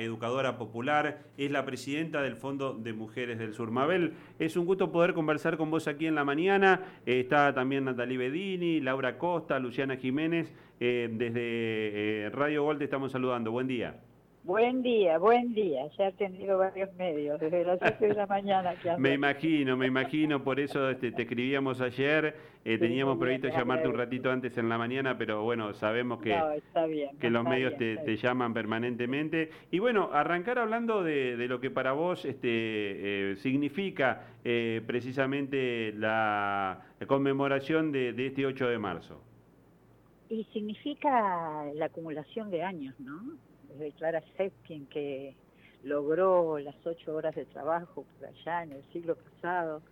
educadora popular, es la presidenta del Fondo de Mujeres del Sur. Mabel, es un gusto poder conversar con vos aquí en la mañana. Eh, está también Natalie Bedini, Laura Costa, Luciana Jiménez. Eh, desde eh, Radio Gol te estamos saludando. Buen día. Buen día, buen día. Ya he tenido varios medios desde las 7 de la mañana. Que me imagino, me imagino. Por eso este, te escribíamos ayer. Eh, teníamos previsto llamarte un ratito antes en la mañana, pero bueno, sabemos que, que los medios te, llaman permanentemente. Y bueno, arrancar hablando de, lo que para vos este, eh, significa eh, precisamente la, conmemoración de, de este 8 de marzo. Y significa la acumulación de años, ¿no? De Clara Zetkin, que logró las ocho horas de trabajo por allá en el siglo pasado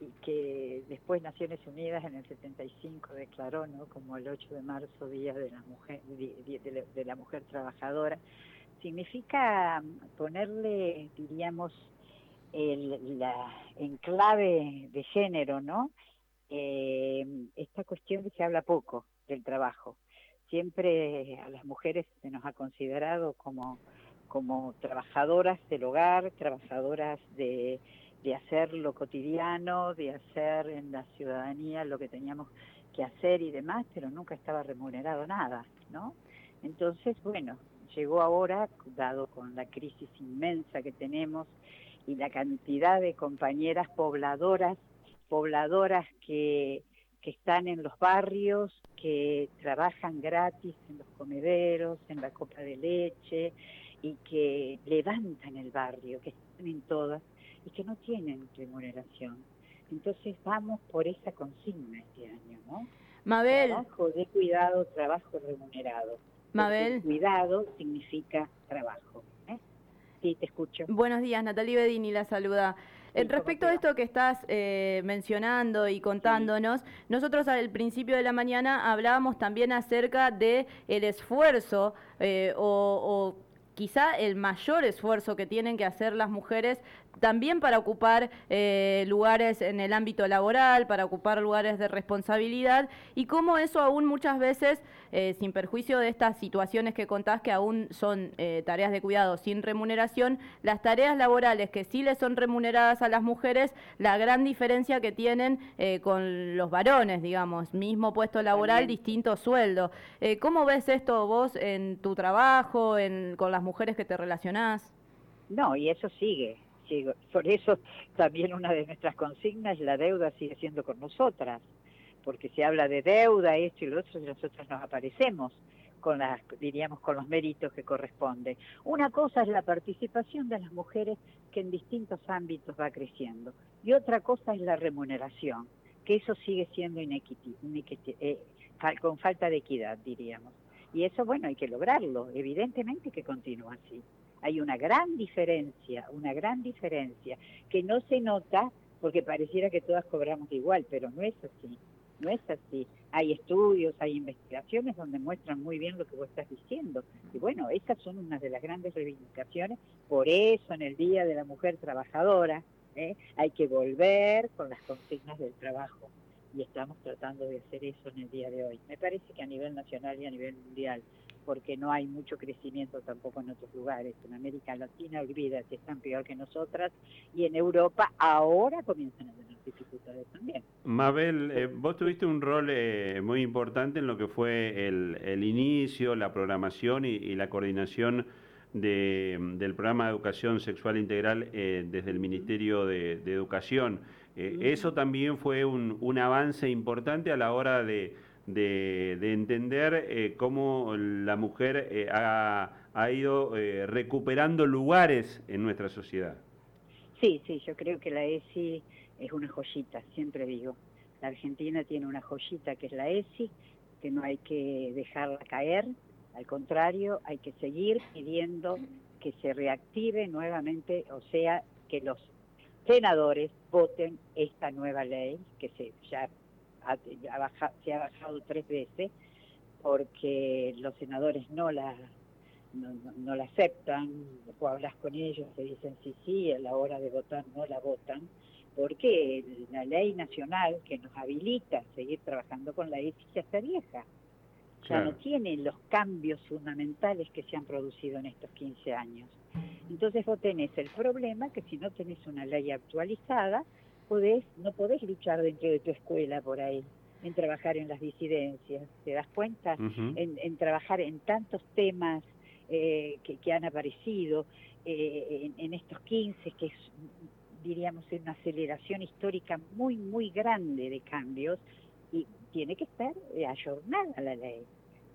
y que después Naciones Unidas en el 75 declaró ¿no? como el 8 de marzo Día de la Mujer, de, la mujer Trabajadora, significa ponerle, diríamos, el, la enclave de género, ¿no? Eh, esta cuestión que se habla poco del trabajo siempre a las mujeres se nos ha considerado como, como trabajadoras del hogar, trabajadoras de, de hacer lo cotidiano, de hacer en la ciudadanía lo que teníamos que hacer y demás, pero nunca estaba remunerado nada, ¿no? Entonces, bueno, llegó ahora, dado con la crisis inmensa que tenemos y la cantidad de compañeras pobladoras, pobladoras que que están en los barrios, que trabajan gratis en los comederos, en la copa de leche y que levantan el barrio, que están en todas y que no tienen remuneración. Entonces vamos por esa consigna este año, ¿no? Mabel. Trabajo de cuidado, trabajo remunerado. Mabel. cuidado significa trabajo. ¿eh? Sí, te escucho. Buenos días, Natalie Bedini la saluda. Respecto a esto que estás eh, mencionando y contándonos, nosotros al principio de la mañana hablábamos también acerca de el esfuerzo eh, o, o quizá el mayor esfuerzo que tienen que hacer las mujeres también para ocupar eh, lugares en el ámbito laboral, para ocupar lugares de responsabilidad y cómo eso aún muchas veces, eh, sin perjuicio de estas situaciones que contás que aún son eh, tareas de cuidado sin remuneración, las tareas laborales que sí les son remuneradas a las mujeres, la gran diferencia que tienen con los varones, digamos, mismo puesto laboral, distinto sueldo. ¿Cómo ves esto vos en tu trabajo, en, con las mujeres que te relacionás? No, y eso sigue, por eso también una de nuestras consignas, la deuda sigue siendo con nosotras, porque se habla de deuda, esto y lo otro, y nosotros nos aparecemos con las, diríamos, con los méritos que corresponden. Una cosa es la participación de las mujeres que en distintos ámbitos va creciendo, y otra cosa es la remuneración, que eso sigue siendo eh, con falta de equidad, diríamos. Y eso, bueno, hay que lograrlo, evidentemente que continúa así hay una gran diferencia, una gran diferencia, que no se nota porque pareciera que todas cobramos igual, pero no es así, no es así. Hay estudios, hay investigaciones donde muestran muy bien lo que vos estás diciendo. Y bueno, esas son unas de las grandes reivindicaciones, por eso en el Día de la Mujer Trabajadora ¿eh? hay que volver con las consignas del trabajo. Y estamos tratando de hacer eso en el día de hoy. Me parece que a nivel nacional y a nivel mundial porque no hay mucho crecimiento tampoco en otros lugares. En América Latina, olvídate, están peor que nosotras, y en Europa ahora comienzan a tener dificultades también. Mabel, eh, vos tuviste un rol eh, muy importante en lo que fue el, inicio, la programación y, la coordinación del programa de educación sexual integral eh, desde el Ministerio de, Educación. Eso también fue un avance importante a la hora de de, entender eh, cómo la mujer eh, ha, ido eh, recuperando lugares en nuestra sociedad. Sí, sí, yo creo que la ESI es una joyita, siempre digo. La Argentina tiene una joyita que es la ESI, que no hay que dejarla caer, al contrario, hay que seguir pidiendo que se reactive nuevamente, o sea, que los senadores voten esta nueva ley que se ya se ha bajado tres veces porque los senadores no la no, la aceptan, o hablas con ellos, te dicen sí, sí, a la hora de votar no la votan, porque la ley nacional que nos habilita a seguir trabajando con la ESI ya está vieja, ya no tiene los cambios fundamentales que se han producido en estos 15 años. Entonces vos tenés el problema que si no tenés una ley actualizada, podés, no podés luchar dentro de tu escuela por ahí, en trabajar en las disidencias, ¿te das cuenta? en, trabajar en tantos temas eh, que, han aparecido eh, en, en, estos 15, que es, diríamos, una aceleración histórica muy, muy grande de cambios, tiene que estar ayornada la ley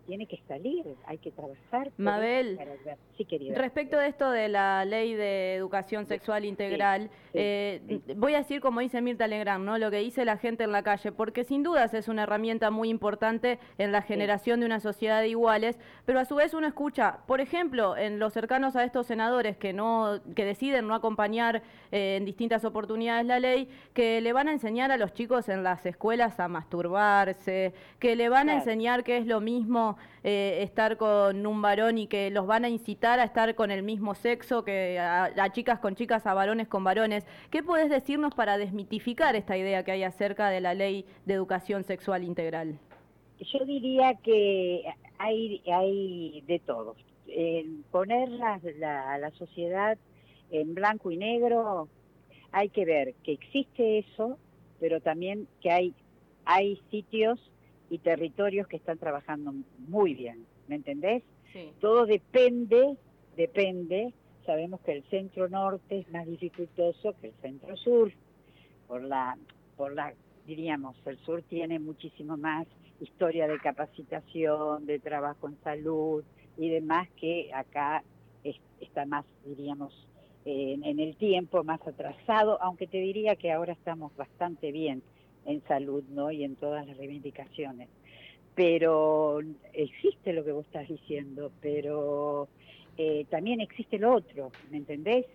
tiene que salir, hay que trabajar. Mabel, respecto de esto de la ley de educación sexual integral, eh, voy a decir como dice Mirta Legrand, ¿no? lo que dice la gente en la calle, porque sin dudas es una herramienta muy importante en la generación de una sociedad de iguales, pero a su vez uno escucha, por ejemplo, en los cercanos a estos senadores que no que deciden no acompañar eh, en distintas oportunidades la ley, que le van a enseñar a los chicos en las escuelas a masturbarse, que le van a enseñar que es lo mismo eh, estar con un varón y que los van a incitar a estar con el mismo sexo, que a, chicas con chicas, a varones con varones. ¿Qué puedes decirnos para desmitificar esta idea que hay acerca de la ley de educación sexual integral? Yo diría que hay, hay de todo. poner la, la sociedad en blanco y negro, hay que ver que existe eso, pero también que hay, hay sitios y territorios que están trabajando muy bien, ¿me entendés? Todo depende, depende, sabemos que el centro norte es más dificultoso que el centro sur, por la, por la, diríamos, el sur tiene muchísimo más historia de capacitación, de trabajo en salud y demás que acá está más, diríamos, en el tiempo, más atrasado, aunque te diría que ahora estamos bastante bien en salud ¿no? y en todas las reivindicaciones. Pero existe lo que vos estás diciendo, pero eh, también existe lo otro, ¿me entendés?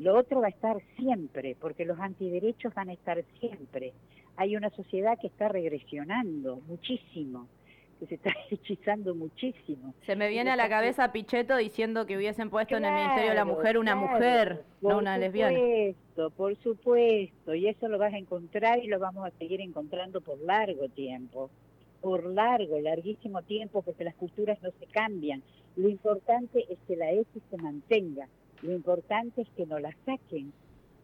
Lo otro va a estar siempre, porque los antiderechos van a estar siempre. Hay una sociedad que está regresionando muchísimo que se está hechizando muchísimo. Se me viene a la cabeza Pichetto diciendo que hubiesen puesto en el Ministerio de la Mujer una mujer, no una lesbiana. Por supuesto, por supuesto, y eso lo vas a encontrar y lo vamos a seguir encontrando por largo tiempo, por largo, larguísimo tiempo, porque las culturas no se cambian. Lo importante es que la ESI se mantenga, lo importante es que no la saquen,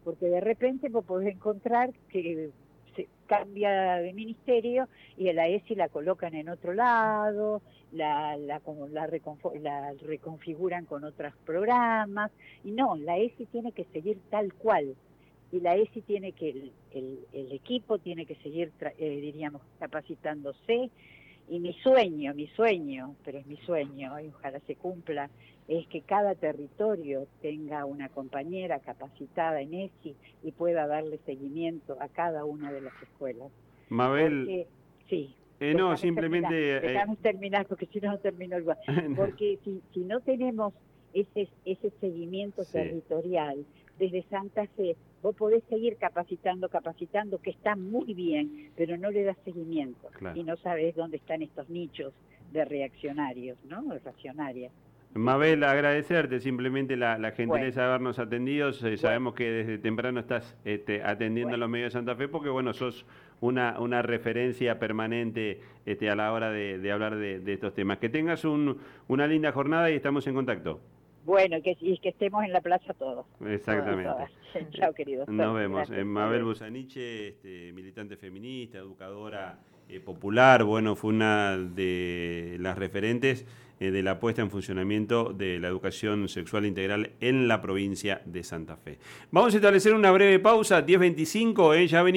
porque de repente vos podés encontrar que se cambia de ministerio y la ESI la colocan en otro lado, la, la, la, la reconfiguran con otros programas, y no, la ESI tiene que seguir tal cual, y la ESI tiene que, el, el, equipo tiene que seguir, eh, diríamos, capacitándose, y mi sueño, mi sueño, pero es mi sueño, y ojalá se cumpla, es que cada territorio tenga una compañera capacitada en ESI y pueda darle seguimiento a cada una de las escuelas. Mabel. sí. Eh, no, simplemente... Terminar, eh, terminar, porque si no, no termino igual. Porque si, si no tenemos ese, ese seguimiento territorial desde Santa Fe, vos podés seguir capacitando, capacitando, que está muy bien, pero no le das seguimiento y no sabes dónde están estos nichos de reaccionarios, ¿no? De reaccionarias. Mabel, agradecerte simplemente la, gentileza de habernos atendido. Sabemos que desde temprano estás este, atendiendo a los medios de Santa Fe porque, bueno, sos una, una referencia permanente este, a la hora de, hablar de, estos temas. Que tengas una linda jornada y estamos en contacto. Bueno, que, y que estemos en la plaza todos. Exactamente. Chao, queridos. Nos vemos. Eh, Mabel Busaniche, este, militante feminista, educadora eh, popular, bueno, fue una de las referentes eh, de la puesta en funcionamiento de la educación sexual integral en la provincia de Santa Fe. Vamos a establecer una breve pausa, 10.25, ya venimos.